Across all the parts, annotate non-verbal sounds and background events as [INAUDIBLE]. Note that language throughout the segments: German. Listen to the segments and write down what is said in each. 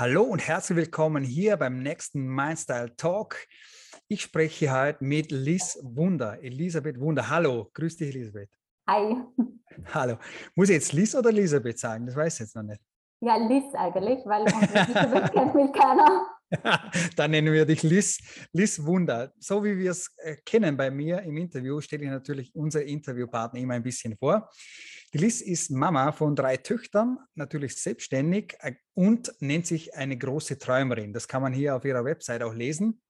Hallo und herzlich willkommen hier beim nächsten Mindstyle Talk. Ich spreche heute mit Liz Wunder, Elisabeth Wunder. Hallo, grüß dich, Elisabeth. Hi. Hallo. Muss ich jetzt Liz oder Elisabeth sagen? Das weiß ich jetzt noch nicht. Ja, Liz eigentlich, weil Elisabeth kennt mich keiner. [LAUGHS] Dann nennen wir dich Liz, Liz Wunder. So wie wir es äh, kennen bei mir im Interview, stelle ich natürlich unsere Interviewpartner immer ein bisschen vor. Die Liz ist Mama von drei Töchtern, natürlich selbstständig äh, und nennt sich eine große Träumerin. Das kann man hier auf ihrer Website auch lesen.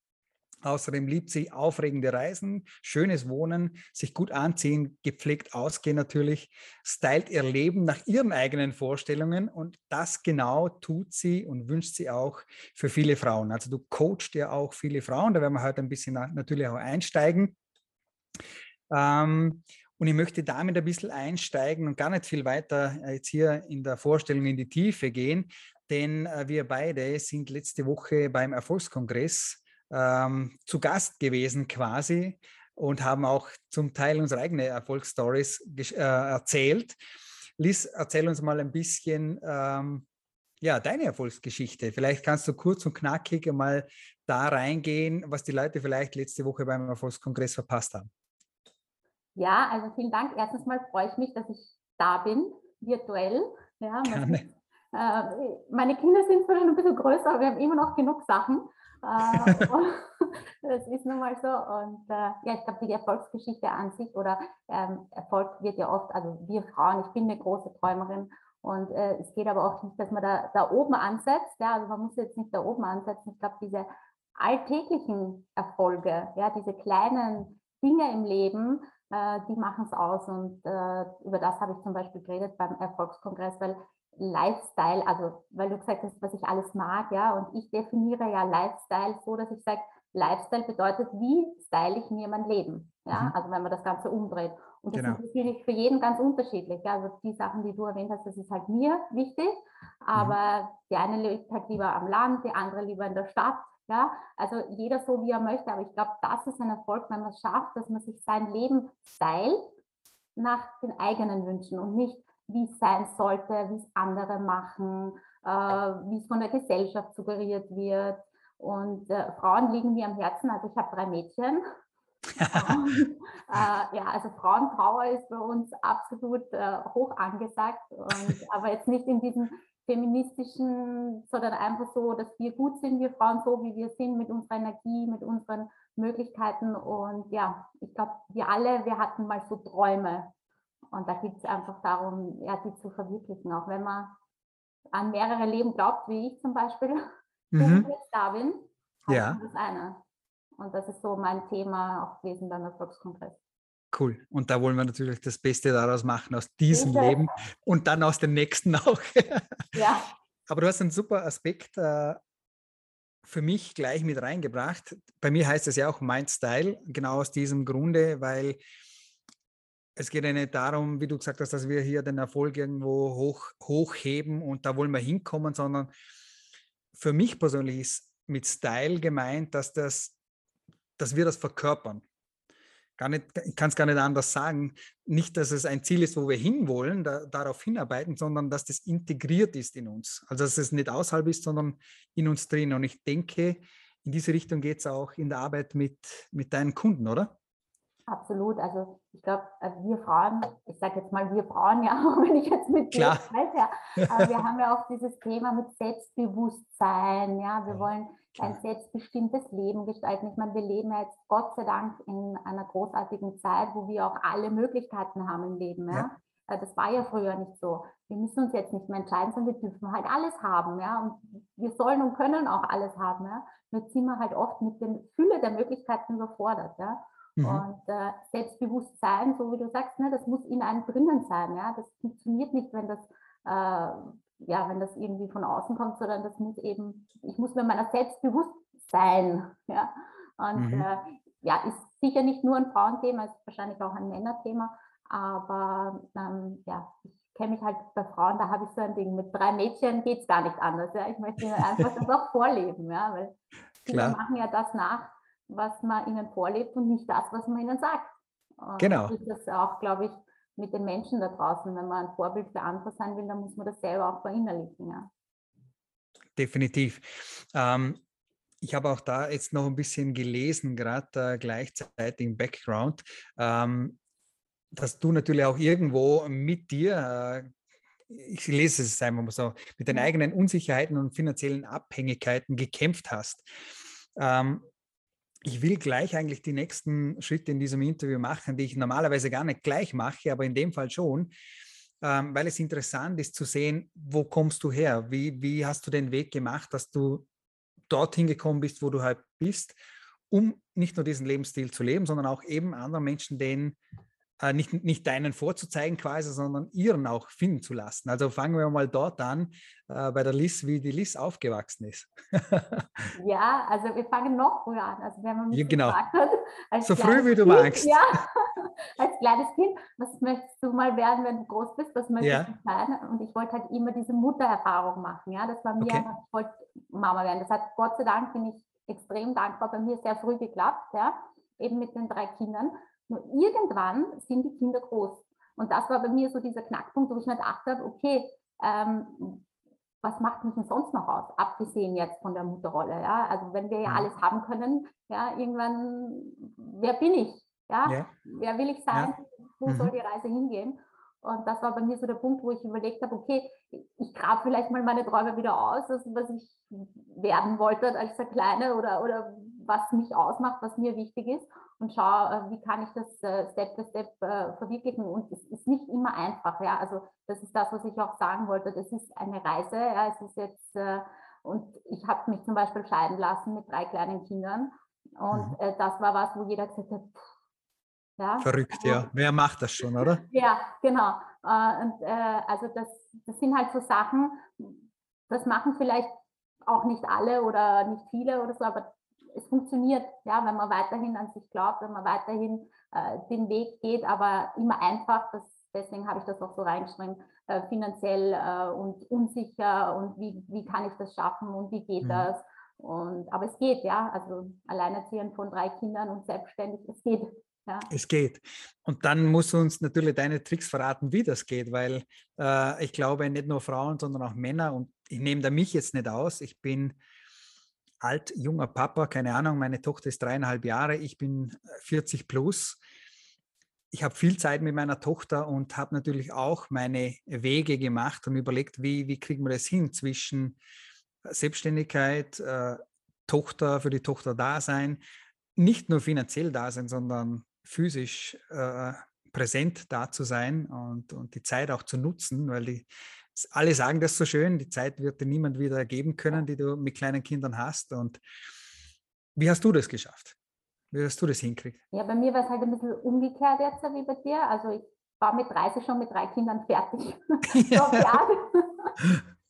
Außerdem liebt sie aufregende Reisen, schönes Wohnen, sich gut anziehen, gepflegt ausgehen natürlich, stylt ihr Leben nach ihren eigenen Vorstellungen und das genau tut sie und wünscht sie auch für viele Frauen. Also du coachst ja auch viele Frauen, da werden wir heute ein bisschen natürlich auch einsteigen. Ähm, und ich möchte damit ein bisschen einsteigen und gar nicht viel weiter äh, jetzt hier in der Vorstellung in die Tiefe gehen, denn äh, wir beide sind letzte Woche beim Erfolgskongress ähm, zu Gast gewesen quasi und haben auch zum Teil unsere eigenen Erfolgsstories äh, erzählt. Liz, erzähl uns mal ein bisschen ähm, ja, deine Erfolgsgeschichte. Vielleicht kannst du kurz und knackig mal da reingehen, was die Leute vielleicht letzte Woche beim Erfolgskongress verpasst haben. Ja, also vielen Dank. Erstens mal freue ich mich, dass ich da bin, virtuell. Ja, meine, äh, meine Kinder sind schon ein bisschen größer, aber wir haben immer noch genug Sachen. Äh, [LAUGHS] das ist nun mal so. Und äh, ja, ich glaube, die Erfolgsgeschichte an sich oder ähm, Erfolg wird ja oft, also wir Frauen, ich bin eine große Träumerin und äh, es geht aber auch nicht, dass man da, da oben ansetzt. Ja, also man muss jetzt nicht da oben ansetzen. Ich glaube, diese alltäglichen Erfolge, ja, diese kleinen Dinge im Leben, äh, die machen es aus. Und äh, über das habe ich zum Beispiel geredet beim Erfolgskongress, weil Lifestyle, also weil du gesagt hast, was ich alles mag, ja, und ich definiere ja Lifestyle so, dass ich sage, Lifestyle bedeutet, wie style ich mir mein Leben, ja, mhm. also wenn man das Ganze umdreht. Und das genau. ist natürlich für jeden ganz unterschiedlich, ja, also die Sachen, die du erwähnt hast, das ist halt mir wichtig, aber mhm. die eine lebt halt lieber am Land, die andere lieber in der Stadt, ja, also jeder so, wie er möchte, aber ich glaube, das ist ein Erfolg, wenn man es schafft, dass man sich sein Leben stylt nach den eigenen Wünschen und nicht wie es sein sollte, wie es andere machen, äh, wie es von der Gesellschaft suggeriert wird. Und äh, Frauen liegen mir am Herzen. Also ich habe drei Mädchen. [LAUGHS] und, äh, ja, also Frauenpower ist bei uns absolut äh, hoch angesagt. Und, aber jetzt nicht in diesem feministischen, sondern einfach so, dass wir gut sind, wir Frauen so, wie wir sind, mit unserer Energie, mit unseren Möglichkeiten. Und ja, ich glaube, wir alle, wir hatten mal so Träume. Und da geht es einfach darum, ja, die zu verwirklichen. Auch wenn man an mehrere Leben glaubt, wie ich zum Beispiel, [LAUGHS] mhm. ich jetzt da bin, ja. das eine. Und das ist so mein Thema auch gewesen beim Erfolgskongress. Cool. Und da wollen wir natürlich das Beste daraus machen, aus diesem Bitte. Leben und dann aus dem nächsten auch. [LAUGHS] ja. Aber du hast einen super Aspekt äh, für mich gleich mit reingebracht. Bei mir heißt es ja auch Mind Style, genau aus diesem Grunde, weil es geht ja nicht darum, wie du gesagt hast, dass wir hier den Erfolg irgendwo hoch, hochheben und da wollen wir hinkommen, sondern für mich persönlich ist mit Style gemeint, dass, das, dass wir das verkörpern. Gar nicht, ich kann es gar nicht anders sagen. Nicht, dass es ein Ziel ist, wo wir hinwollen, da, darauf hinarbeiten, sondern dass das integriert ist in uns. Also dass es nicht außerhalb ist, sondern in uns drin. Und ich denke, in diese Richtung geht es auch in der Arbeit mit, mit deinen Kunden, oder? Absolut. Also ich glaube, äh, wir Frauen, ich sage jetzt mal wir Frauen, ja, [LAUGHS] wenn ich jetzt mit dir spreche, aber wir haben ja auch dieses Thema mit Selbstbewusstsein, ja, wir wollen ein selbstbestimmtes Leben gestalten. Ich meine, wir leben ja jetzt Gott sei Dank in einer großartigen Zeit, wo wir auch alle Möglichkeiten haben im Leben, ja. ja. Äh, das war ja früher nicht so. Wir müssen uns jetzt nicht mehr entscheiden, sondern wir dürfen halt alles haben, ja. Und wir sollen und können auch alles haben, ja. Nur ziehen wir halt oft mit der Fülle der Möglichkeiten überfordert, ja. Mhm. Und äh, Selbstbewusstsein, so wie du sagst, ne, das muss in einem drinnen sein. Ja? Das funktioniert nicht, wenn das, äh, ja, wenn das irgendwie von außen kommt, sondern das muss eben, ich muss mir meiner selbst bewusst sein. Ja? Und mhm. äh, ja, ist sicher nicht nur ein Frauenthema, ist wahrscheinlich auch ein Männerthema, aber ähm, ja, ich kenne mich halt bei Frauen, da habe ich so ein Ding, mit drei Mädchen geht es gar nicht anders. Ja? Ich möchte einfach das auch vorleben, ja? weil viele machen ja das nach, was man ihnen vorlebt und nicht das, was man ihnen sagt. Und genau. Das ist auch, glaube ich, mit den Menschen da draußen. Wenn man ein Vorbild für andere sein will, dann muss man das selber auch verinnerlichen. Ja. definitiv. Ähm, ich habe auch da jetzt noch ein bisschen gelesen, gerade äh, gleichzeitig im Background, ähm, dass du natürlich auch irgendwo mit dir, äh, ich lese es einfach mal so, mit deinen eigenen Unsicherheiten und finanziellen Abhängigkeiten gekämpft hast. Ähm, ich will gleich eigentlich die nächsten Schritte in diesem Interview machen, die ich normalerweise gar nicht gleich mache, aber in dem Fall schon, ähm, weil es interessant ist zu sehen, wo kommst du her? Wie, wie hast du den Weg gemacht, dass du dorthin gekommen bist, wo du halt bist, um nicht nur diesen Lebensstil zu leben, sondern auch eben anderen Menschen den äh, nicht, nicht deinen vorzuzeigen quasi, sondern ihren auch finden zu lassen. Also fangen wir mal dort an, äh, bei der Liz, wie die Liz aufgewachsen ist. [LAUGHS] ja, also wir fangen noch früher an. Also wenn man mich ja, genau. hat, [LAUGHS] so früh wie du kind, magst. Ja, [LAUGHS] als kleines Kind, was möchtest du mal werden, wenn du groß bist, was möchtest ja. du sein? Und ich wollte halt immer diese Muttererfahrung machen. Ja, das war mir okay. einfach, ich wollte Mama werden. Das hat Gott sei Dank, bin ich extrem dankbar, bei mir sehr früh geklappt, ja, eben mit den drei Kindern. Nur irgendwann sind die Kinder groß. Und das war bei mir so dieser Knackpunkt, wo ich mir gedacht habe, okay, ähm, was macht mich denn sonst noch aus, abgesehen jetzt von der Mutterrolle? Ja? Also wenn wir ja mhm. alles haben können, ja, irgendwann, wer bin ich? Ja? ja. Wer will ich sein? Ja. Wo mhm. soll die Reise hingehen? Und das war bei mir so der Punkt, wo ich überlegt habe, okay, ich grab vielleicht mal meine Träume wieder aus, also was ich werden wollte als der Kleine oder, oder was mich ausmacht, was mir wichtig ist und schaue, äh, wie kann ich das äh, Step by Step äh, verwirklichen. Und es ist nicht immer einfach, ja. Also das ist das, was ich auch sagen wollte. Das ist eine Reise, ja. Es ist jetzt, und ich habe mich zum Beispiel scheiden lassen mit drei kleinen Kindern. Und mhm. das war was, wo jeder gesagt hat, ja, Verrückt, ja. Wer macht das schon, oder? [LAUGHS] Ja, genau. Und, also das, das sind halt so Sachen, das machen vielleicht auch nicht alle oder nicht viele oder so, aber es funktioniert, ja, wenn man weiterhin an sich glaubt, wenn man weiterhin äh, den Weg geht, aber immer einfach, das, deswegen habe ich das auch so reingeschrieben, äh, finanziell äh, und unsicher und wie, wie kann ich das schaffen und wie geht mhm. das? Und, aber es geht, ja, also alleinerziehend von drei Kindern und selbstständig, es geht. Ja. Es geht. Und dann musst du uns natürlich deine Tricks verraten, wie das geht, weil äh, ich glaube, nicht nur Frauen, sondern auch Männer, und ich nehme da mich jetzt nicht aus, ich bin alt, junger Papa, keine Ahnung, meine Tochter ist dreieinhalb Jahre, ich bin 40 äh, plus. Ich habe viel Zeit mit meiner Tochter und habe natürlich auch meine Wege gemacht und überlegt, wie, wie kriegen wir das hin zwischen Selbstständigkeit, äh, Tochter, für die Tochter da sein, nicht nur finanziell da sein, sondern physisch äh, präsent da zu sein und, und die Zeit auch zu nutzen, weil die alle sagen das so schön, die Zeit wird dir niemand wieder geben können, die du mit kleinen Kindern hast. Und wie hast du das geschafft? Wie hast du das hinkriegt? Ja, bei mir war es halt ein bisschen umgekehrt jetzt wie bei dir. Also ich war mit 30 schon mit drei Kindern fertig. [LAUGHS] Ja.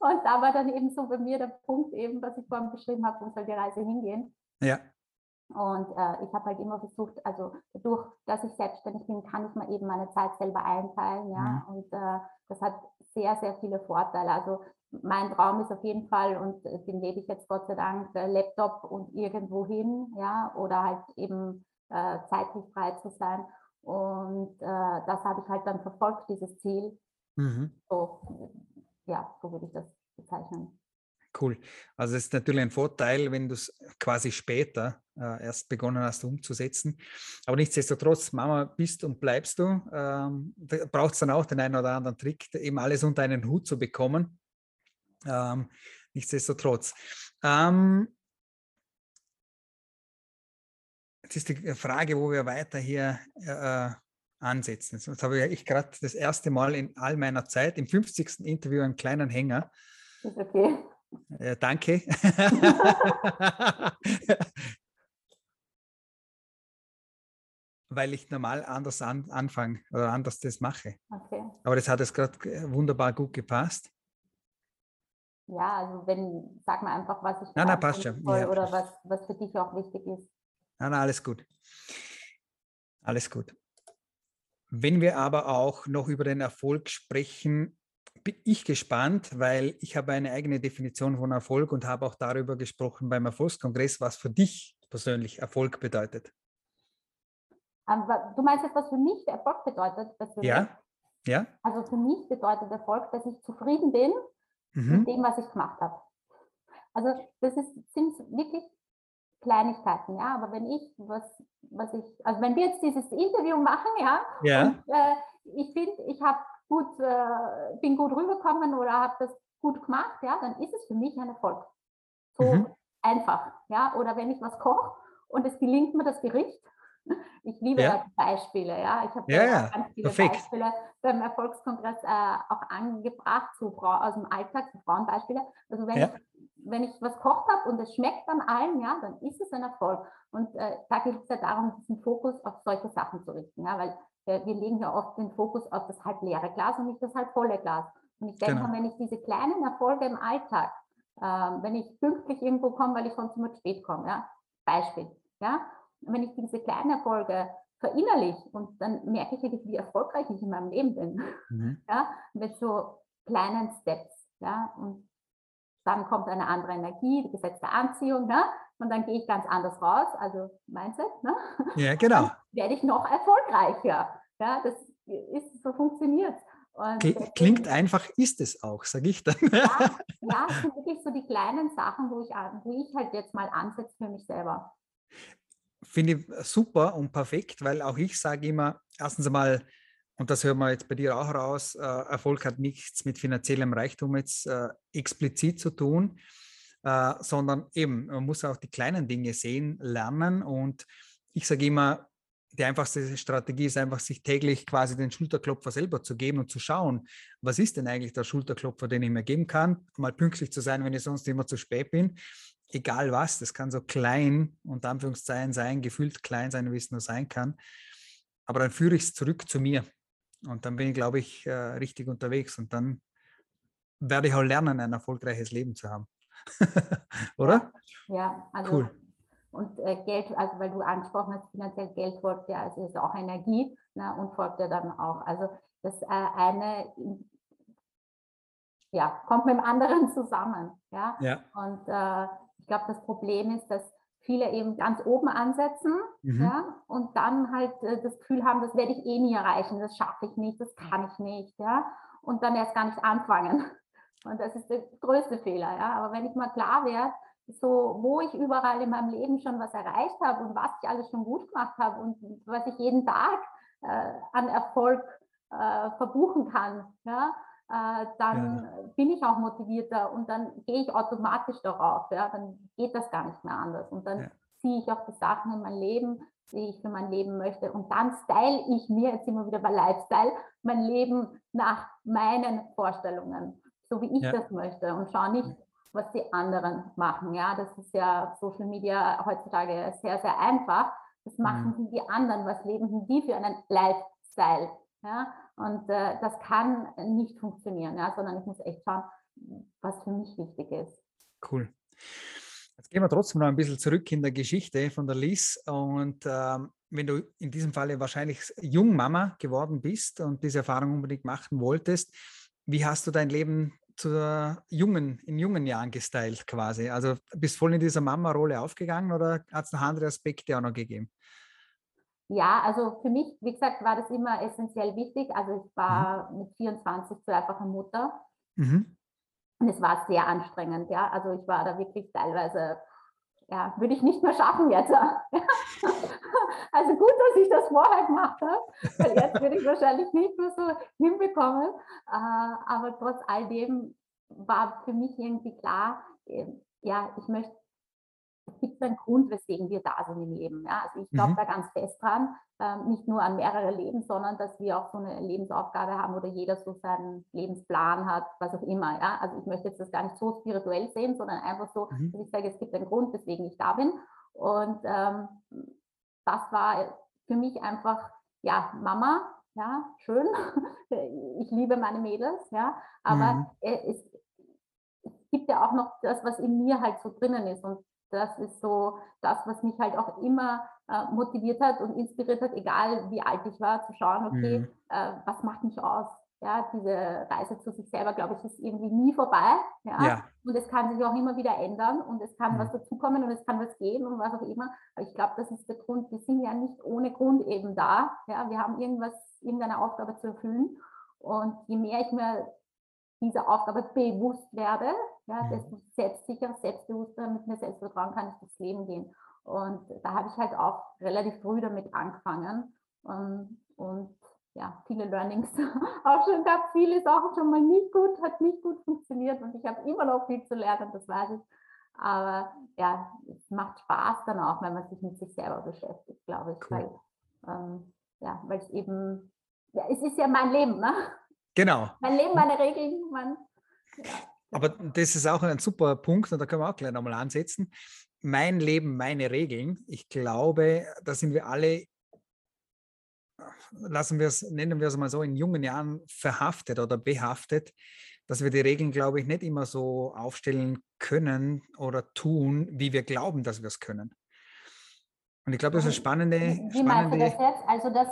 Und da war dann eben so bei mir der Punkt eben, was ich vorhin beschrieben habe, wo soll die Reise hingehen. Ja. Und äh, ich habe halt immer versucht, also dadurch, dass ich selbstständig bin, kann ich mir eben meine Zeit selber einteilen, ja. Mhm. Und äh, das hat sehr, sehr viele Vorteile. Also mein Traum ist auf jeden Fall, und den lebe ich jetzt Gott sei Dank, Laptop und irgendwo hin, ja, oder halt eben äh, zeitlich frei zu sein. Und äh, das habe ich halt dann verfolgt, dieses Ziel. Mhm. So, ja, so würde ich das bezeichnen. Cool. Also es ist natürlich ein Vorteil, wenn du es quasi später äh, erst begonnen hast umzusetzen. Aber nichtsdestotrotz, Mama bist und bleibst du. Ähm, da braucht es dann auch den einen oder anderen Trick, eben alles unter einen Hut zu bekommen. Ähm, nichtsdestotrotz. Ähm, jetzt ist die Frage, wo wir weiter hier äh, ansetzen. Jetzt habe ich gerade das erste Mal in all meiner Zeit im 50. Interview einen kleinen Hänger. Okay. Äh, danke. Weil ich normal anders an, anfange oder anders das mache. Okay. Aber das hat jetzt gerade wunderbar gut gepasst. Ja, also wenn, sag mal einfach, was ich nein, nein, passt schon. Ja. oder was, was für dich auch wichtig ist. Nein, nein, alles gut. Alles gut. Wenn wir aber auch noch über den Erfolg sprechen, bin ich gespannt, weil ich habe eine eigene Definition von Erfolg und habe auch darüber gesprochen beim Erfolgskongress, was für dich persönlich Erfolg bedeutet. du meinst jetzt, was für mich Erfolg bedeutet? Ja, ja. Also für mich bedeutet Erfolg, dass ich zufrieden bin mhm. mit dem, was ich gemacht habe. Also das ist, sind wirklich Kleinigkeiten, ja. Aber wenn ich was, was ich, also wenn wir jetzt dieses Interview machen, ja, ja. Und, äh, ich finde, ich habe gut, äh, bin gut rübergekommen oder habe das gut gemacht, ja, dann ist es für mich ein Erfolg. So mhm. einfach, ja. Oder wenn ich was koche und es gelingt mir das Gericht, [LAUGHS] ich liebe ja. Beispiele, ja. Ich habe ja, ja. ganz viele Perfekt. Beispiele beim Erfolgskongress äh, auch angebracht, so Frau, aus dem Alltag, so Frauenbeispiele. Also wenn, ich, wenn ich was kocht habe und es schmeckt dann allen, ja, dann ist es ein Erfolg. Und äh, da geht es ja darum, diesen Fokus auf solche Sachen zu richten, ja, weil äh, wir legen ja oft den Fokus auf das halb leere Glas und nicht das halb volle Glas. Und ich denke, genau. wenn ich diese kleinen Erfolge im Alltag, äh, wenn ich pünktlich irgendwo komme, weil ich sonst immer spät komme, ja, Beispiel, ja, wenn ich diese kleinen Erfolge verinnerliche und dann merke ich wie erfolgreich ich in meinem Leben bin, mhm. [LAUGHS] ja, mit so kleinen Steps, ja, und dann kommt eine andere Energie, die Gesetz der Anziehung, ne? und dann gehe ich ganz anders raus, also Mindset, ne? Ja, genau. [LAUGHS] Werde ich noch erfolgreicher, ja, das ist, so funktioniert Klingt einfach, ist es auch, sage ich dann. Ja, [LAUGHS] ja, es sind wirklich so die kleinen Sachen, wo ich, wo ich halt jetzt mal ansetze für mich selber finde ich super und perfekt, weil auch ich sage immer, erstens einmal, und das hören wir jetzt bei dir auch raus, äh, Erfolg hat nichts mit finanziellem Reichtum jetzt äh, explizit zu tun, äh, sondern eben, man muss auch die kleinen Dinge sehen, lernen und ich sage immer, die einfachste Strategie ist einfach, sich täglich quasi den Schulterklopfer selber zu geben und zu schauen, was ist denn eigentlich der Schulterklopfer, den ich mir geben kann, mal pünktlich zu sein, wenn ich sonst immer zu spät bin egal was, das kann so klein, unter Anführungszeichen sein, gefühlt klein sein, wie es nur sein kann. Aber dann führe ich es zurück zu mir. Und dann bin ich, glaube ich, äh, richtig unterwegs. Und dann werde ich auch lernen, ein erfolgreiches Leben zu haben. [LAUGHS] Oder? Ja, ja also cool. Und äh, Geld, also weil du angesprochen hast, finanziell Geld folgt ja, also ist auch Energie ne, und folgt ja dann auch. Also das äh, eine ja, kommt mit dem anderen [LAUGHS] zusammen. Ja. ja. Und äh, glaube, das Problem ist, dass viele eben ganz oben ansetzen mhm. ja, und dann halt äh, das Gefühl haben, das werde ich eh nie erreichen, das schaffe ich nicht, das kann ich nicht, ja, und dann erst gar nicht anfangen. Und das ist der größte Fehler, ja. Aber wenn ich mal klar werde, so wo ich überall in meinem Leben schon was erreicht habe und was ich alles schon gut gemacht habe und was ich jeden Tag äh, an Erfolg äh, verbuchen kann, ja, äh, dann ja. bin ich auch motivierter und dann gehe ich automatisch darauf. Ja? Dann geht das gar nicht mehr anders. Und dann ja. ziehe ich auch die Sachen in mein Leben, die ich für mein Leben möchte. Und dann style ich mir, jetzt immer wieder bei Lifestyle, mein Leben nach meinen Vorstellungen, so wie ich das möchte und schaue nicht, was die anderen machen. Ja, das ist ja Social Media heutzutage sehr, sehr einfach. Das machen mhm. die anderen. Was leben die für einen Lifestyle? Ja, und äh, das kann nicht funktionieren, ja, sondern ich muss echt schauen, was für mich wichtig ist. Cool. Jetzt gehen wir trotzdem noch ein bisschen zurück in der Geschichte von der Liz. Und ähm, wenn du in diesem Falle wahrscheinlich Jungmama geworden bist und diese Erfahrung unbedingt machen wolltest, wie hast du dein Leben zur jungen, in jungen Jahren gestylt quasi? Also bist voll in dieser Mama-Rolle aufgegangen oder hat es noch andere Aspekte auch noch gegeben? Ja, also für mich, wie gesagt, war das immer essentiell wichtig. Also ich war mhm. mit 24 zu einfacher Mutter. Mhm. Und es war sehr anstrengend, ja. Also ich war da wirklich teilweise, ja, würde ich nicht mehr schaffen jetzt. [LAUGHS] also gut, dass ich das vorher gemacht habe, weil jetzt würde ich wahrscheinlich nicht mehr so hinbekommen. Äh, aber trotz all dem war für mich irgendwie klar, äh, ja, ich möchte gibt einen Grund, weswegen wir da sind im Leben. Ja? Also ich glaube mhm. da ganz fest dran, ähm, nicht nur an mehrere Leben, sondern dass wir auch so eine Lebensaufgabe haben oder jeder so seinen Lebensplan hat, was auch immer. Ja? Also ich möchte jetzt das gar nicht so spirituell sehen, sondern einfach so, mhm. dass ich sage, es gibt einen Grund, weswegen ich da bin. Und ähm, das war für mich einfach, ja, Mama, ja, schön. [LAUGHS] ich liebe meine Mädels, ja, aber mhm. es, es gibt ja auch noch das, was in mir halt so drinnen ist. Und das ist so das, was mich halt auch immer äh, motiviert hat und inspiriert hat, egal wie alt ich war, zu schauen, okay, mhm. äh, was macht mich aus? Ja, diese Reise zu sich selber, glaube ich, ist irgendwie nie vorbei. Ja? ja. Und es kann sich auch immer wieder ändern und es kann mhm. was dazukommen und es kann was gehen und was auch immer. Aber ich glaube, das ist der Grund. Wir sind ja nicht ohne Grund eben da. Ja? Wir haben irgendwas, irgendeine Aufgabe zu erfüllen. Und je mehr ich mir dieser Aufgabe bewusst werde, ja, mhm. desto selbstsicherer, selbstbewusster, mit mir Selbstvertrauen kann ich durchs Leben gehen. Und da habe ich halt auch relativ früh damit angefangen. Und, und ja, viele Learnings [LAUGHS] auch schon gehabt. Vieles auch schon mal nicht gut, hat nicht gut funktioniert und ich habe immer noch viel zu lernen, das weiß ich. Aber ja, es macht Spaß dann auch, wenn man sich mit sich selber beschäftigt, glaube ich. Cool. Weil, ähm, ja, weil es eben, ja, es ist ja mein Leben, ne? Genau. Mein Leben, meine Regeln, mein, ja. Aber das ist auch ein super Punkt und da können wir auch gleich nochmal ansetzen. Mein Leben, meine Regeln. Ich glaube, da sind wir alle lassen wir es, nennen wir es mal so, in jungen Jahren verhaftet oder behaftet, dass wir die Regeln, glaube ich, nicht immer so aufstellen können oder tun, wie wir glauben, dass wir es können. Und ich glaube, das ist eine spannende. Wie meinst du das jetzt? Also, dass,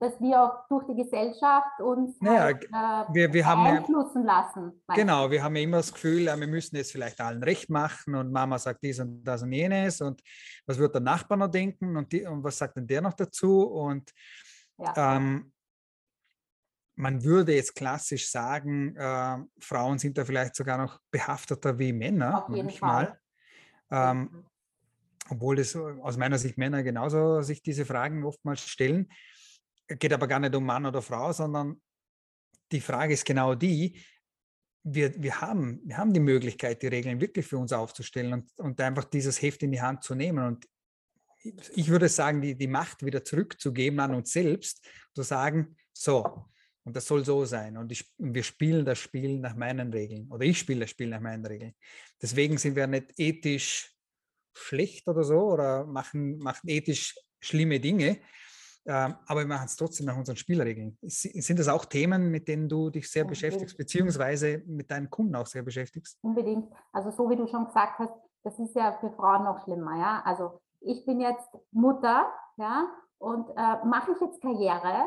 dass wir auch durch die Gesellschaft uns naja, halt, äh, wir, wir beeinflussen ja, lassen. Genau, wir haben ja immer das Gefühl, wir müssen es vielleicht allen recht machen und Mama sagt dies und das und jenes und was wird der Nachbar noch denken und, die, und was sagt denn der noch dazu und ja. Ähm, man würde jetzt klassisch sagen, äh, Frauen sind da vielleicht sogar noch behafteter wie Männer Auf manchmal. Ähm, obwohl es aus meiner Sicht Männer genauso sich diese Fragen oftmals stellen. Geht aber gar nicht um Mann oder Frau, sondern die Frage ist genau die, wir, wir, haben, wir haben die Möglichkeit, die Regeln wirklich für uns aufzustellen und, und einfach dieses Heft in die Hand zu nehmen. Und ich würde sagen, die, die Macht wieder zurückzugeben an uns selbst, zu sagen, so, und das soll so sein. Und ich, wir spielen das Spiel nach meinen Regeln. Oder ich spiele das Spiel nach meinen Regeln. Deswegen sind wir nicht ethisch schlecht oder so oder machen, machen ethisch schlimme Dinge. Ähm, aber wir machen es trotzdem nach unseren Spielregeln. Sind das auch Themen, mit denen du dich sehr Unbedingt. beschäftigst, beziehungsweise mit deinen Kunden auch sehr beschäftigst? Unbedingt. Also so wie du schon gesagt hast, das ist ja für Frauen noch schlimmer. Ja? Also ich bin jetzt Mutter, ja, und äh, mache ich jetzt Karriere,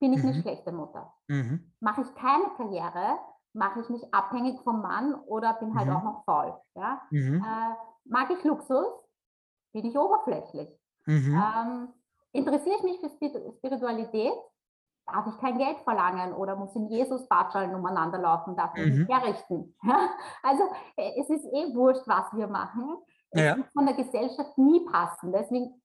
bin ich mhm. eine schlechte Mutter. Mhm. Mache ich keine Karriere, mache ich mich abhängig vom Mann oder bin halt mhm. auch noch faul. Ja? Mhm. Äh, mag ich Luxus, bin ich oberflächlich. Mhm. Ähm, interessiere ich mich für Spiritualität, darf ich kein Geld verlangen oder muss in Jesus Batschallen umeinander laufen, darf ich mich herrichten. [LAUGHS] also äh, es ist eh wurscht, was wir machen ja. von der Gesellschaft nie passen. Deswegen,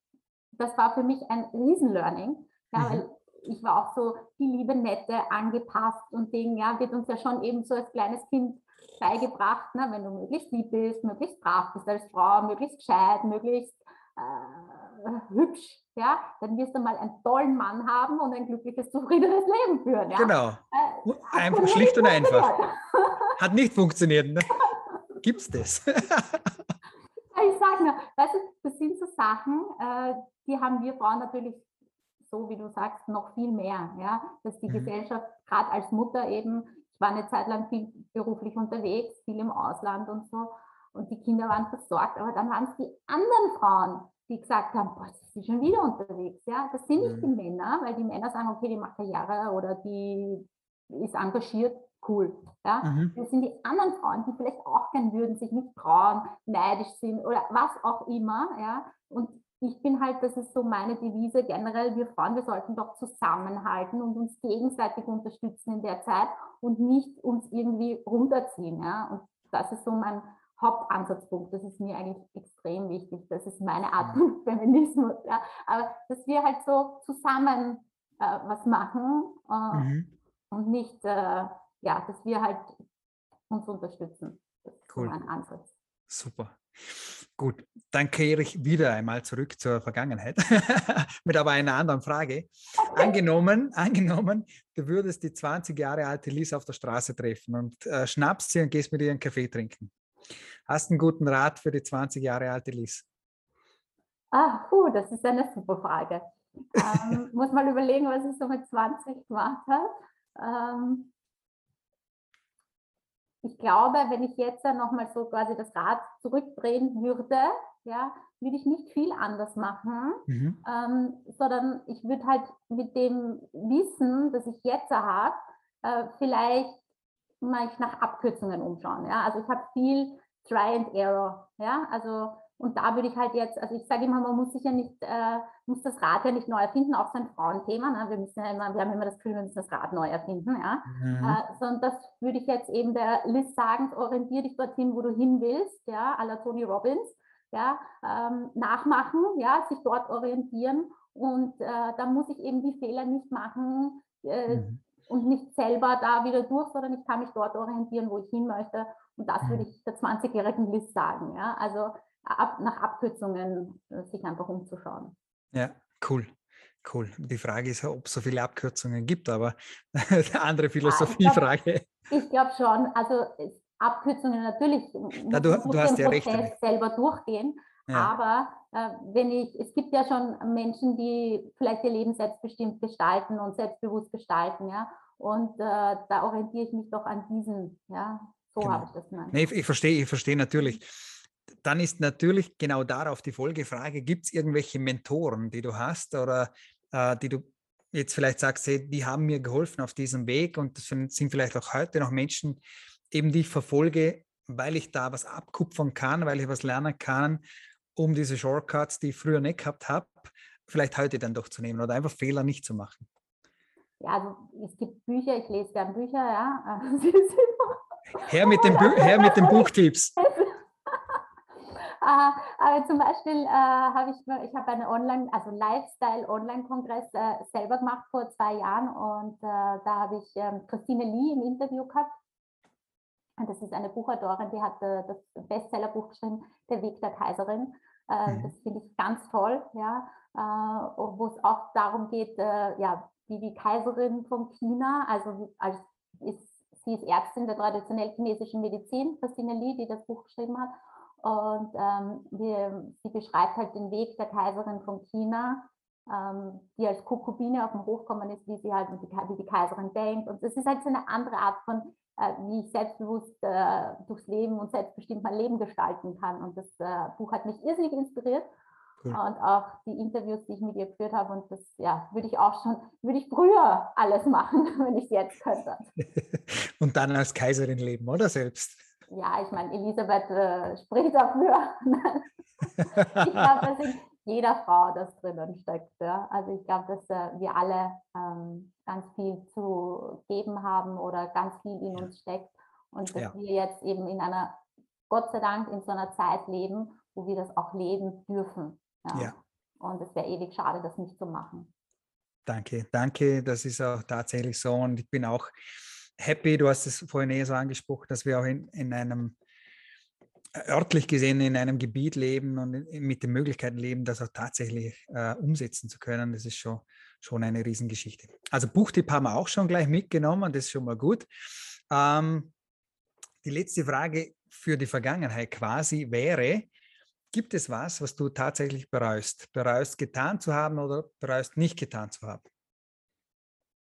das war für mich ein Riesenlearning, ja, mhm. weil ich war auch so die liebe Nette angepasst und Ding, ja, wird uns ja schon eben so als kleines Kind beigebracht, ne, wenn du möglichst lieb bist, möglichst brav bist als Frau, möglichst gescheit, möglichst äh, hübsch, ja, dann wirst du mal einen tollen Mann haben und ein glückliches, zufriedenes Leben führen. Ja? Genau. Äh, einfach schlicht und einfach. [LAUGHS] Hat nicht funktioniert. Ne? [LAUGHS] Gibt's das? [LAUGHS] ich sage nur, weißt du, das sind so Sachen, äh, die haben wir Frauen natürlich, so wie du sagst, noch viel mehr. Ja? Dass die mhm. Gesellschaft, gerade als Mutter eben, ich war eine Zeit lang viel beruflich unterwegs, viel im Ausland und so, und die Kinder waren versorgt, aber dann waren es die anderen Frauen, die gesagt haben, boah, sie ist schon wieder unterwegs. Ja? Das sind nicht mhm. die Männer, weil die Männer sagen, okay, die macht Karriere oder die ist engagiert cool. Ja? Mhm. Das sind die anderen Frauen, die vielleicht auch gern würden, sich nicht trauen, neidisch sind oder was auch immer. Ja? Und ich bin halt, das ist so meine Devise generell, wir Frauen, wir sollten doch zusammenhalten und uns gegenseitig unterstützen in der Zeit und nicht uns irgendwie runterziehen. Ja? Und das ist so mein Hauptansatzpunkt. Das ist mir eigentlich extrem wichtig. Das ist meine Art von Feminismus. Ja? Aber dass wir halt so zusammen äh, was machen äh, mhm. und nicht äh, ja, dass wir halt uns unterstützen. Das ist cool. ein Ansatz. Super. Gut, dann kehre ich wieder einmal zurück zur Vergangenheit [LAUGHS] mit aber einer anderen Frage. Angenommen, angenommen, du würdest die 20 Jahre alte Lies auf der Straße treffen und äh, schnappst sie und gehst mit ihr einen Kaffee trinken. Hast du einen guten Rat für die 20 Jahre alte Lies? Ah, puh, das ist eine super Frage. [LAUGHS] Ähm, muss mal überlegen, was ich so mit 20 gemacht habe. Ähm, ich glaube, wenn ich jetzt nochmal so quasi das Rad zurückdrehen würde, ja, würde ich nicht viel anders machen, mhm. ähm, sondern ich würde halt mit dem Wissen, das ich jetzt habe, äh, vielleicht mal nach Abkürzungen umschauen. Ja? Also ich habe viel Try and Error. Ja? Also und da würde ich halt jetzt, also ich sage immer, man muss sich ja nicht, äh, muss das Rad ja nicht neu erfinden, auch so ein Frauenthema. Ne? Wir müssen ja immer, wir haben immer das Gefühl, wir müssen das Rad neu erfinden, ja. Mhm. Äh, sondern das würde ich jetzt eben der Liz sagen, orientiere dich dorthin, wo du hin willst, ja, à la Tony Robbins, ja, ähm, nachmachen, ja, sich dort orientieren und äh, da muss ich eben die Fehler nicht machen, äh, mhm und nicht selber da wieder durch, sondern ich kann mich dort orientieren, wo ich hin möchte. Und das würde mhm. ich der 20-jährigen Liz sagen. Ja? Also ab, nach Abkürzungen äh, sich einfach umzuschauen. Ja, cool. Cool. Die Frage ist, ob es so viele Abkürzungen gibt, aber eine [LAUGHS] andere Philosophiefrage. Ja, ich glaube glaub schon. Also Abkürzungen natürlich. Ja, du, du hast ja recht. selber durchgehen. Ja. Aber äh, wenn ich, es gibt ja schon Menschen, die vielleicht ihr Leben selbstbestimmt gestalten und selbstbewusst gestalten, ja. Und äh, da orientiere ich mich doch an diesen, ja. So genau. habe ich das genannt. Nee, ich, ich verstehe, ich verstehe natürlich. Dann ist natürlich genau darauf die Folgefrage: Gibt es irgendwelche Mentoren, die du hast oder äh, die du jetzt vielleicht sagst, hey, die haben mir geholfen auf diesem Weg und das sind vielleicht auch heute noch Menschen, eben die ich verfolge, weil ich da was abkupfern kann, weil ich was lernen kann um diese Shortcuts, die ich früher nicht gehabt habe, vielleicht heute dann doch zu nehmen oder einfach Fehler nicht zu machen? Ja, also es gibt Bücher, ich lese gerne Bücher, ja. [LAUGHS] her, mit den her mit den Buchtipps. [LAUGHS] Uh, [LAUGHS] aber zum Beispiel uh, habe ich, ich habe einen Online, also Lifestyle-Online-Kongress uh, selber gemacht vor zwei Jahren und da habe ich ähm, Christine Lee im Interview gehabt und das ist eine Buchautorin, die hat äh, das Bestsellerbuch geschrieben, Der Weg der Kaiserin. Äh, mhm. Das finde ich ganz toll, ja, äh, wo es auch darum geht, ja, wie die Kaiserin von China, also als ist, sie ist Ärztin der traditionell chinesischen Medizin, Christine Li, die das Buch geschrieben hat. Und ähm, die, sie beschreibt halt den Weg der Kaiserin von China, ähm, die als Kokubine auf dem Hof kommen ist, wie sie halt, wie die Kaiserin denkt. Und es ist halt so eine andere Art von äh, wie ich selbstbewusst äh, durchs Leben und selbstbestimmt mein Leben gestalten kann. Und das äh, Buch hat mich irrsinnig inspiriert. Cool. Und auch die Interviews, die ich mit ihr geführt habe. Und das ja, würde ich auch schon, würde ich früher alles machen, [LAUGHS] wenn ich es jetzt könnte. [LAUGHS] und dann als Kaiserin leben, oder selbst? Ja, ich meine, Elisabeth äh, spricht dafür. [LAUGHS] ich glaube, das sind jeder Frau das drinnen steckt. Ja? Also ich glaube, dass äh, wir alle ähm, ganz viel zu geben haben oder ganz viel in uns steckt und dass ja. wir jetzt eben in einer, Gott sei Dank, in so einer Zeit leben, wo wir das auch leben dürfen. Ja. ja. Und es wäre ewig schade, das nicht zu machen. Danke, danke. Das ist auch tatsächlich so. Und ich bin auch happy, du hast es vorhin eh so angesprochen, dass wir auch in, in einem örtlich gesehen in einem Gebiet leben und mit den Möglichkeiten leben, das auch tatsächlich äh, umsetzen zu können, das ist schon, schon eine Riesengeschichte. Also Buchtipp haben wir auch schon gleich mitgenommen, das ist schon mal gut. Ähm, die letzte Frage für die Vergangenheit quasi wäre, gibt es was, was du tatsächlich bereust? Bereust getan zu haben oder bereust nicht getan zu haben?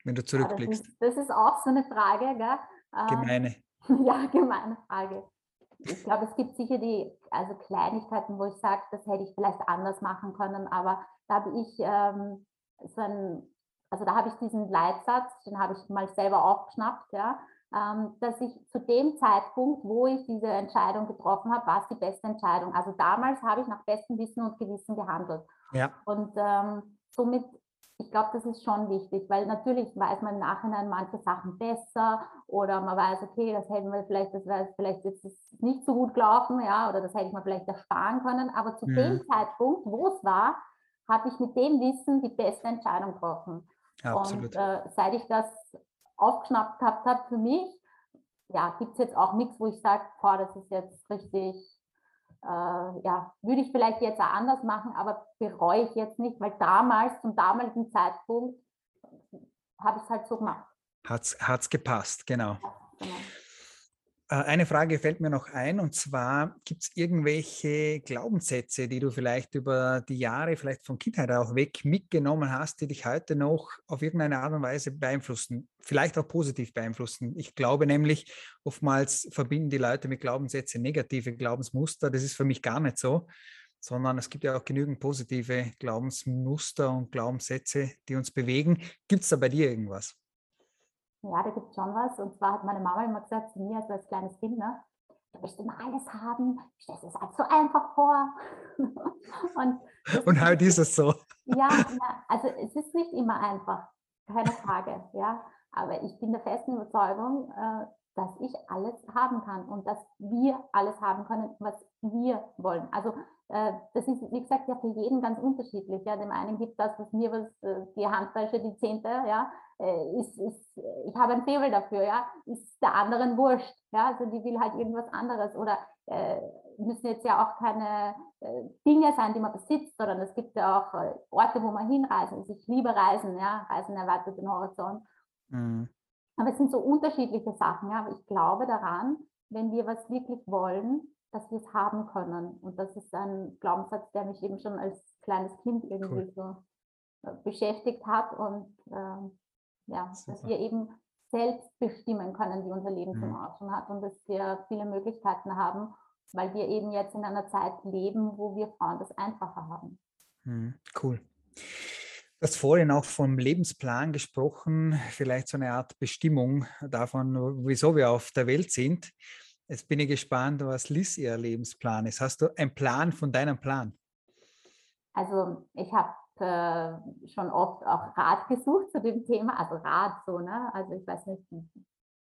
Wenn du zurückblickst. Ja, das, ist, das, ist, auch so eine Frage, gell? Gemeine. [LAUGHS] Ja, gemeine Frage ich glaube, es gibt sicher die, also Kleinigkeiten, wo ich sage, das hätte ich vielleicht anders machen können, aber da habe ich ähm, so ein, also da habe ich diesen Leitsatz, den habe ich mal selber aufgeschnappt, ja, ähm, dass ich zu dem Zeitpunkt, wo ich diese Entscheidung getroffen habe, war es die beste Entscheidung. Also damals habe ich nach bestem Wissen und Gewissen gehandelt. Ja. Und ähm, somit ich glaube, das ist schon wichtig, weil natürlich weiß man im Nachhinein manche Sachen besser oder man weiß, okay, das hätten wir vielleicht, das wäre vielleicht jetzt nicht so gut gelaufen, ja, oder das hätte ich mir vielleicht ersparen können. Aber zu mhm. dem Zeitpunkt, wo es war, habe ich mit dem Wissen die beste Entscheidung getroffen. Absolut. Und äh, seit ich das aufgeschnappt gehabt habe für mich, ja, gibt es jetzt auch nichts, wo ich sage, das ist jetzt richtig äh, ja, würde ich vielleicht jetzt auch anders machen, aber bereue ich jetzt nicht, weil damals, zum damaligen Zeitpunkt, habe ich es halt so gemacht. Hat es gepasst, genau. Ja, genau. Äh, eine Frage fällt mir noch ein, und zwar gibt es irgendwelche Glaubenssätze, die du vielleicht über die Jahre, vielleicht von Kindheit auch weg mitgenommen hast, die dich heute noch auf irgendeine Art und Weise beeinflussen, vielleicht auch positiv beeinflussen. Ich glaube nämlich, oftmals verbinden die Leute mit Glaubenssätzen negative Glaubensmuster. Das ist für mich gar nicht so, sondern es gibt ja auch genügend positive Glaubensmuster und Glaubenssätze, die uns bewegen. Gibt es da bei dir irgendwas? Ja, da gibt es schon was. Und zwar hat meine Mama immer gesagt zu mir, also als kleines Kind, ne, du möchtest immer alles haben, stellst es halt so einfach vor. [LAUGHS] und, und halt ist es so. ja, ja, also es ist nicht immer einfach, keine Frage, ja. Aber ich bin der festen Überzeugung, äh, dass ich alles haben kann und dass wir alles haben können, was wir wollen. Also äh, das ist, wie gesagt, ja für jeden ganz unterschiedlich. Ja. Dem einen gibt das, was mir was, äh, die Handtasche, die Zehnte, ja, äh, ist, ist, ich habe ein Faible dafür, ja, ist der anderen wurscht. Ja, also die will halt irgendwas anderes oder äh, müssen jetzt ja auch keine äh, Dinge sein, die man besitzt, sondern es gibt ja auch äh, Orte, wo man hinreisen. Also ich liebe Reisen, ja, Reisen erweitert den Horizont. Mhm. Aber es sind so unterschiedliche Sachen. Ja. Aber ich glaube daran, wenn wir was wirklich wollen, dass wir es haben können. Und das ist ein Glaubenssatz, der mich eben schon als kleines Kind irgendwie cool. so äh, beschäftigt hat. Und äh, ja, Super. dass wir eben selbst bestimmen können, wie unser Leben mhm. zum Ausschauen hat und dass wir viele Möglichkeiten haben, weil wir eben jetzt in einer Zeit leben, wo wir Frauen das einfacher haben. Mhm. Cool. Du hast vorhin auch vom Lebensplan gesprochen, vielleicht so eine Art Bestimmung davon, wieso wir auf der Welt sind. Jetzt bin ich gespannt, was Liz ihr Lebensplan ist. Hast du einen Plan von deinem Plan? Also ich habe äh, schon oft auch Rat gesucht zu dem Thema, also Rat so, ne? Also ich weiß nicht,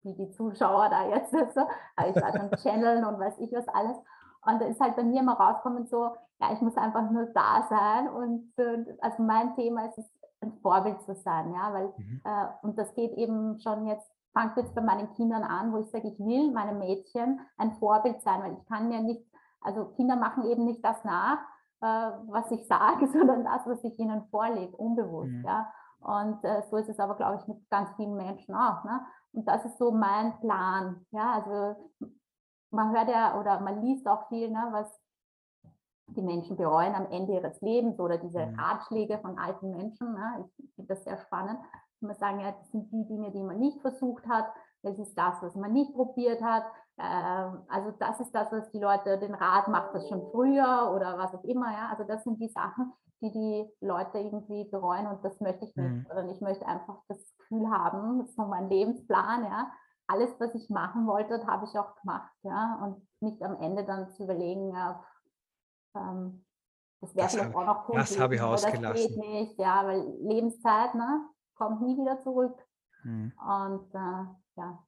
wie die Zuschauer da jetzt [LAUGHS] so, aber ich war schon channeln und weiß ich was alles. Und da ist halt bei mir immer rauskommen so, ja, ich muss einfach nur da sein. Und also mein Thema ist es, ein Vorbild zu sein, ja, weil, mhm. äh, und das geht eben schon jetzt, fängt jetzt bei meinen Kindern an, wo ich sage, ich will meinem Mädchen ein Vorbild sein, weil ich kann ja nicht, also Kinder machen eben nicht das nach, äh, was ich sage, [LAUGHS] sondern das, was ich ihnen vorlege, unbewusst, mhm. ja. Und äh, so ist es aber, glaube ich, mit ganz vielen Menschen auch. Ne? Und das ist so mein Plan. Ja, also man hört ja oder man liest auch viel, ne, was die Menschen bereuen am Ende ihres Lebens oder diese mhm. Ratschläge von alten Menschen. Ne? Ich finde das sehr spannend. Man sagen, ja, das sind die Dinge, die man nicht versucht hat. Das ist das, was man nicht probiert hat. Ähm, also das ist das, was die Leute, den Rat macht das schon früher oder was auch immer. Ja? Also das sind die Sachen, die die Leute irgendwie bereuen und das möchte ich nicht. Mhm. ich möchte einfach das Gefühl haben, das ist noch mein Lebensplan, ja, alles, was ich machen wollte, habe ich auch gemacht, ja, und nicht am Ende dann zu überlegen, ja, ähm, das wäre vielleicht auch noch cool. Das habe ich ausgelassen. Das geht nicht, ja, weil Lebenszeit, ne, kommt nie wieder zurück. Mhm. Und äh, ja,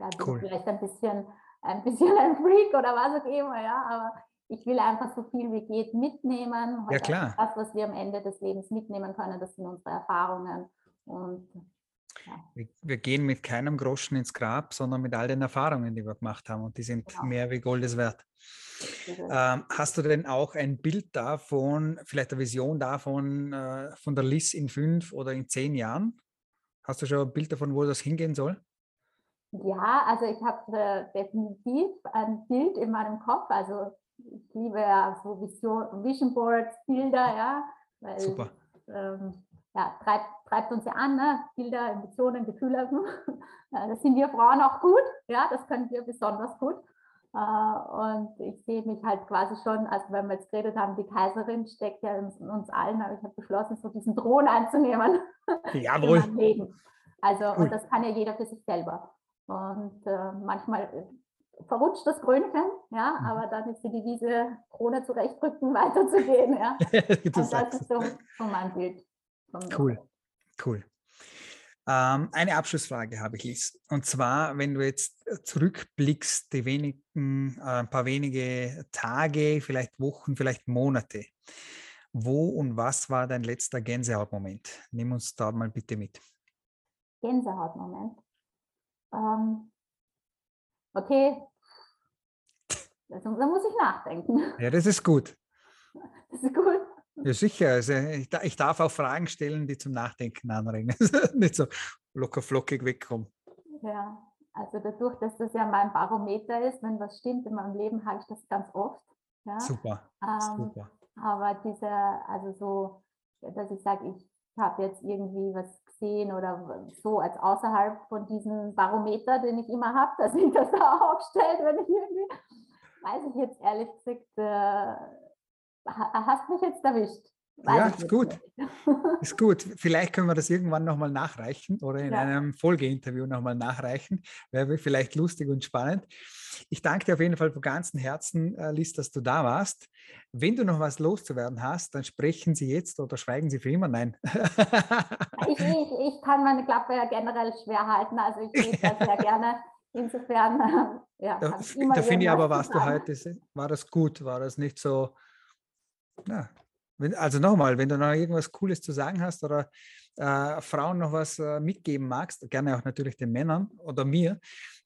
da bin cool. vielleicht ein bisschen, ein bisschen [LAUGHS] ein Freak oder was auch immer, ja, aber ich will einfach so viel wie geht mitnehmen. Ja, klar. Das, was wir am Ende des Lebens mitnehmen können, das sind unsere Erfahrungen. Und wir, wir, gehen mit keinem Groschen ins Grab, sondern mit all den Erfahrungen, die wir gemacht haben. Und die sind genau. mehr wie Goldes wert. Ähm, hast du denn auch ein Bild davon, vielleicht eine Vision davon, äh, von der Liz in fünf oder in zehn Jahren? Hast du schon ein Bild davon, wo das hingehen soll? Ja, also ich habe äh, definitiv ein Bild in meinem Kopf. Also ich liebe ja so Vision, Vision Boards, Bilder, ja. Weil, Super. Ähm, ja, treibt, treibt uns ja an, ne? Bilder, Emotionen, Gefühle. [LAUGHS] das sind wir Frauen auch gut, ja, das können wir besonders gut. Äh, und ich sehe mich halt quasi schon, also wenn wir jetzt geredet haben, die Kaiserin steckt ja in uns allen, aber ich habe beschlossen, so diesen Thron einzunehmen. Jawohl. [LAUGHS] Also, cool. und das kann ja jeder für sich selber. Und äh, manchmal äh, verrutscht das Krönchen, ja, mhm. aber dann ist die Wiese Krone zurechtrücken, [LAUGHS] weiterzugehen, ja. [LAUGHS] das, das ist so, so mein Bild. Cool, cool. Ähm, eine Abschlussfrage habe ich, Liz. Und zwar, wenn du jetzt zurückblickst, die wenigen, äh, ein paar wenige Tage, vielleicht Wochen, vielleicht Monate, wo und was war dein letzter Gänsehautmoment? Nimm uns da mal bitte mit. Gänsehautmoment. Ähm, okay, da muss ich nachdenken. Ja, das ist gut. [LAUGHS] Das ist gut. Ja, sicher. Also ich, darf auch Fragen stellen, die zum Nachdenken anregen. [LAUGHS] Nicht so locker flockig wegkommen. Ja, also dadurch, dass das ja mein Barometer ist, wenn was stimmt in meinem Leben, habe ich das ganz oft. Ja? Super, ähm, super. Aber dieser, also so, dass ich sage, ich habe jetzt irgendwie was gesehen oder so als außerhalb von diesem Barometer, den ich immer habe, [LAUGHS] dass ich das da aufstellt, wenn ich irgendwie, weiß ich jetzt ehrlich gesagt, äh, hast mich jetzt erwischt. Weiß ja, ist gut. [LAUGHS] ist gut. Vielleicht können wir das irgendwann nochmal nachreichen oder in ja. einem Folgeinterview nochmal nachreichen. Wäre vielleicht lustig und spannend. Ich danke dir auf jeden Fall von ganzem Herzen, äh, Liz, dass du da warst. Wenn du noch was loszuwerden hast, dann sprechen Sie jetzt oder schweigen Sie für immer. Nein. ich, ich, ich kann meine Klappe ja generell schwer halten. Also ich rede ja. sehr gerne. Insofern, ja. Da, da finde ich aber, was du heute, war das gut? War das nicht so, ja, wenn, also nochmal, wenn du noch irgendwas Cooles zu sagen hast oder äh, Frauen noch was äh, mitgeben magst, gerne auch natürlich den Männern oder mir,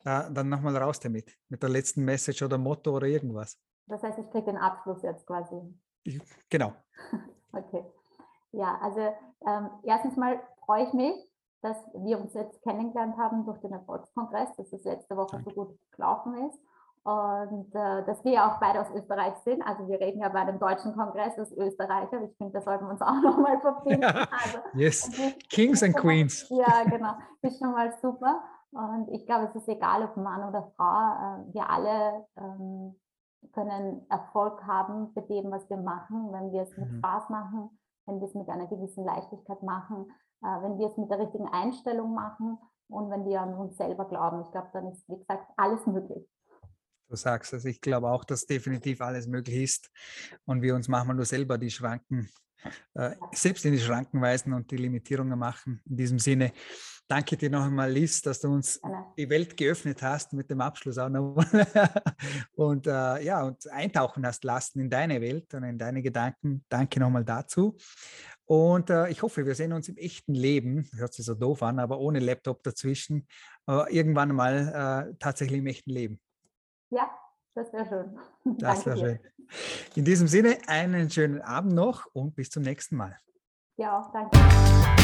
äh, dann nochmal raus damit, mit der letzten Message oder Motto oder irgendwas. Das heißt, ich kriege den Abschluss jetzt quasi. Ich, genau. [LAUGHS] okay. Ja, also ähm, erstens mal freue ich mich, dass wir uns jetzt kennengelernt haben durch den Erfolgskongress, dass es letzte Woche Danke. so gut gelaufen ist und äh, dass wir auch beide aus Österreich sind. Also wir reden ja bei dem deutschen Kongress als Österreicher. Ich finde, da sollten wir uns auch [LAUGHS] nochmal verbinden. Ja, also, yes, Kings and Queens. ja, genau. Ist schon mal super. Und ich glaube, es ist egal, ob Mann oder Frau. Äh, wir alle ähm, können Erfolg haben bei dem, was wir machen, wenn wir es mit mhm. Spaß machen, wenn wir es mit einer gewissen Leichtigkeit machen, äh, wenn wir es mit der richtigen Einstellung machen und wenn wir an uns selber glauben. Ich glaube, dann ist, wie gesagt, alles möglich. Du sagst es, ich glaube auch, dass definitiv alles möglich ist und wir uns manchmal nur selber die Schranken, äh, selbst in die Schranken weisen und die Limitierungen machen. In diesem Sinne, danke dir noch einmal, Liz, dass du uns die Welt geöffnet hast mit dem Abschluss auch noch [LAUGHS] und äh, ja, und eintauchen hast lassen in deine Welt und in deine Gedanken. Danke nochmal dazu. Und äh, ich hoffe, wir sehen uns im echten Leben, hört sich so doof an, aber ohne Laptop dazwischen, äh, irgendwann mal äh, tatsächlich im echten Leben. Ja, das wäre schön. [LAUGHS] Das wäre schön. In diesem Sinne, einen schönen Abend noch und bis zum nächsten Mal. Ja, danke.